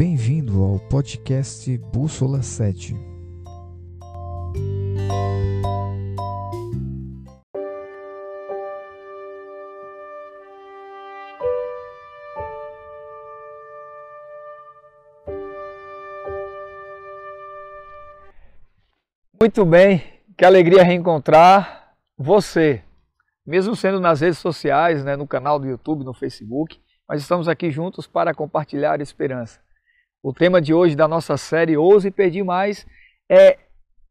Bem-vindo ao podcast Bússola 7. Muito bem, que alegria reencontrar você, mesmo sendo nas redes sociais, né, no canal do YouTube, no Facebook, mas estamos aqui juntos para compartilhar esperança. O tema de hoje da nossa série Ouse Pedir Mais é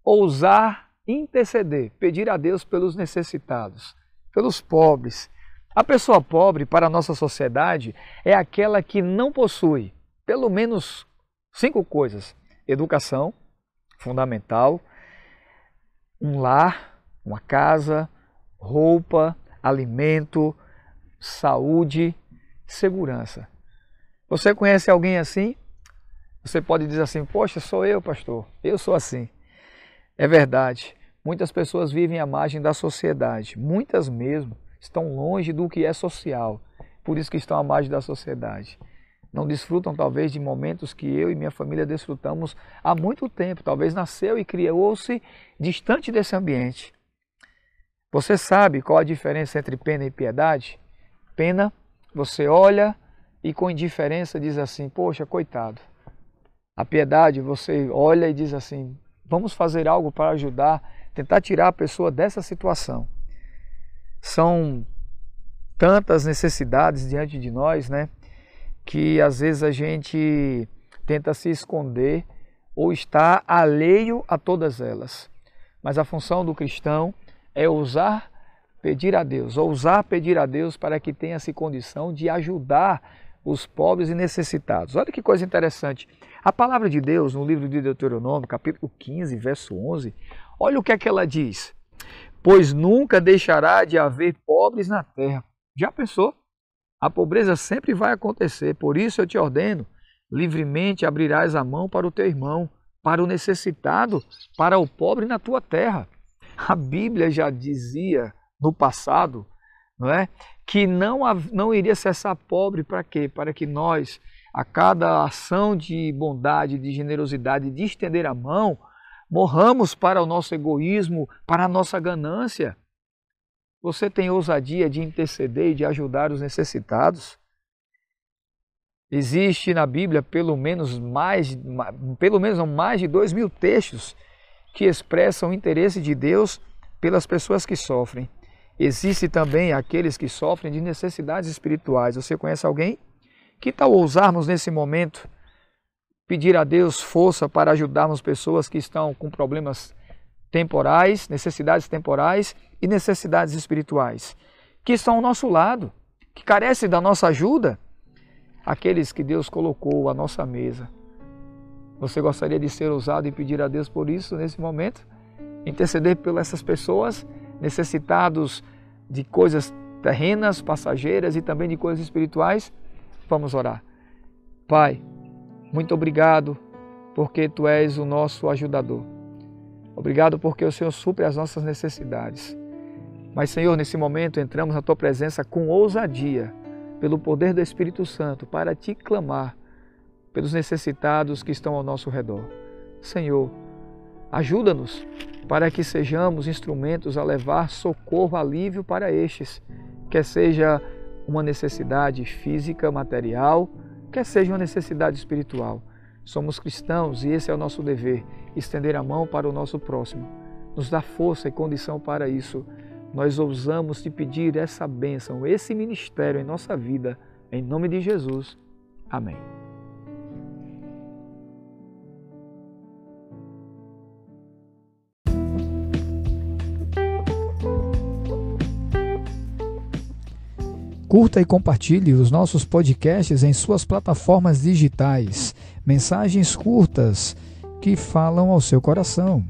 ousar interceder, pedir a Deus pelos necessitados, pelos pobres. A pessoa pobre para a nossa sociedade é aquela que não possui pelo menos cinco coisas: educação, fundamental, um lar, uma casa, roupa, alimento, saúde, segurança. Você conhece alguém assim? Você pode dizer assim: Poxa, sou eu, pastor. Eu sou assim. É verdade. Muitas pessoas vivem à margem da sociedade. Muitas mesmo estão longe do que é social. Por isso que estão à margem da sociedade não desfrutam talvez de momentos que eu e minha família desfrutamos há muito tempo. Talvez nasceu e criou-se distante desse ambiente. Você sabe qual a diferença entre pena e piedade? Pena, você olha e com indiferença diz assim: Poxa, coitado. A piedade, você olha e diz assim: Vamos fazer algo para ajudar, tentar tirar a pessoa dessa situação. São tantas necessidades diante de nós, né? que às vezes a gente tenta se esconder ou está alheio a todas elas. Mas a função do cristão é ousar pedir a Deus, ousar pedir a Deus para que tenha-se condição de ajudar os pobres e necessitados. Olha que coisa interessante. A palavra de Deus, no livro de Deuteronômio, capítulo 15, verso 11, olha o que é que ela diz. Pois nunca deixará de haver pobres na terra. Já pensou? A pobreza sempre vai acontecer, por isso eu te ordeno: livremente abrirás a mão para o teu irmão, para o necessitado, para o pobre na tua terra. A Bíblia já dizia no passado, não é, que não não iria cessar pobre para quê? Para que nós a cada ação de bondade, de generosidade, de estender a mão, morramos para o nosso egoísmo, para a nossa ganância. Você tem ousadia de interceder e de ajudar os necessitados? Existe na Bíblia pelo menos mais, pelo menos mais de dois mil textos que expressam o interesse de Deus pelas pessoas que sofrem. Existe também aqueles que sofrem de necessidades espirituais. Você conhece alguém? Que tal ousarmos nesse momento pedir a Deus força para ajudarmos pessoas que estão com problemas temporais, necessidades temporais e necessidades espirituais, que estão ao nosso lado, que carecem da nossa ajuda, aqueles que Deus colocou à nossa mesa. Você gostaria de ser ousado e pedir a Deus por isso nesse momento? Interceder pelas essas pessoas necessitados de coisas terrenas, passageiras e também de coisas espirituais? Vamos orar. Pai, muito obrigado porque tu és o nosso ajudador. Obrigado porque o Senhor supre as nossas necessidades. Mas, Senhor, nesse momento entramos na tua presença com ousadia, pelo poder do Espírito Santo, para te clamar pelos necessitados que estão ao nosso redor. Senhor, ajuda-nos para que sejamos instrumentos a levar socorro, alívio para estes, quer seja uma necessidade física, material, quer seja uma necessidade espiritual. Somos cristãos e esse é o nosso dever, estender a mão para o nosso próximo. Nos dá força e condição para isso. Nós ousamos te pedir essa bênção, esse ministério em nossa vida, em nome de Jesus. Amém. Curta e compartilhe os nossos podcasts em suas plataformas digitais. Mensagens curtas que falam ao seu coração.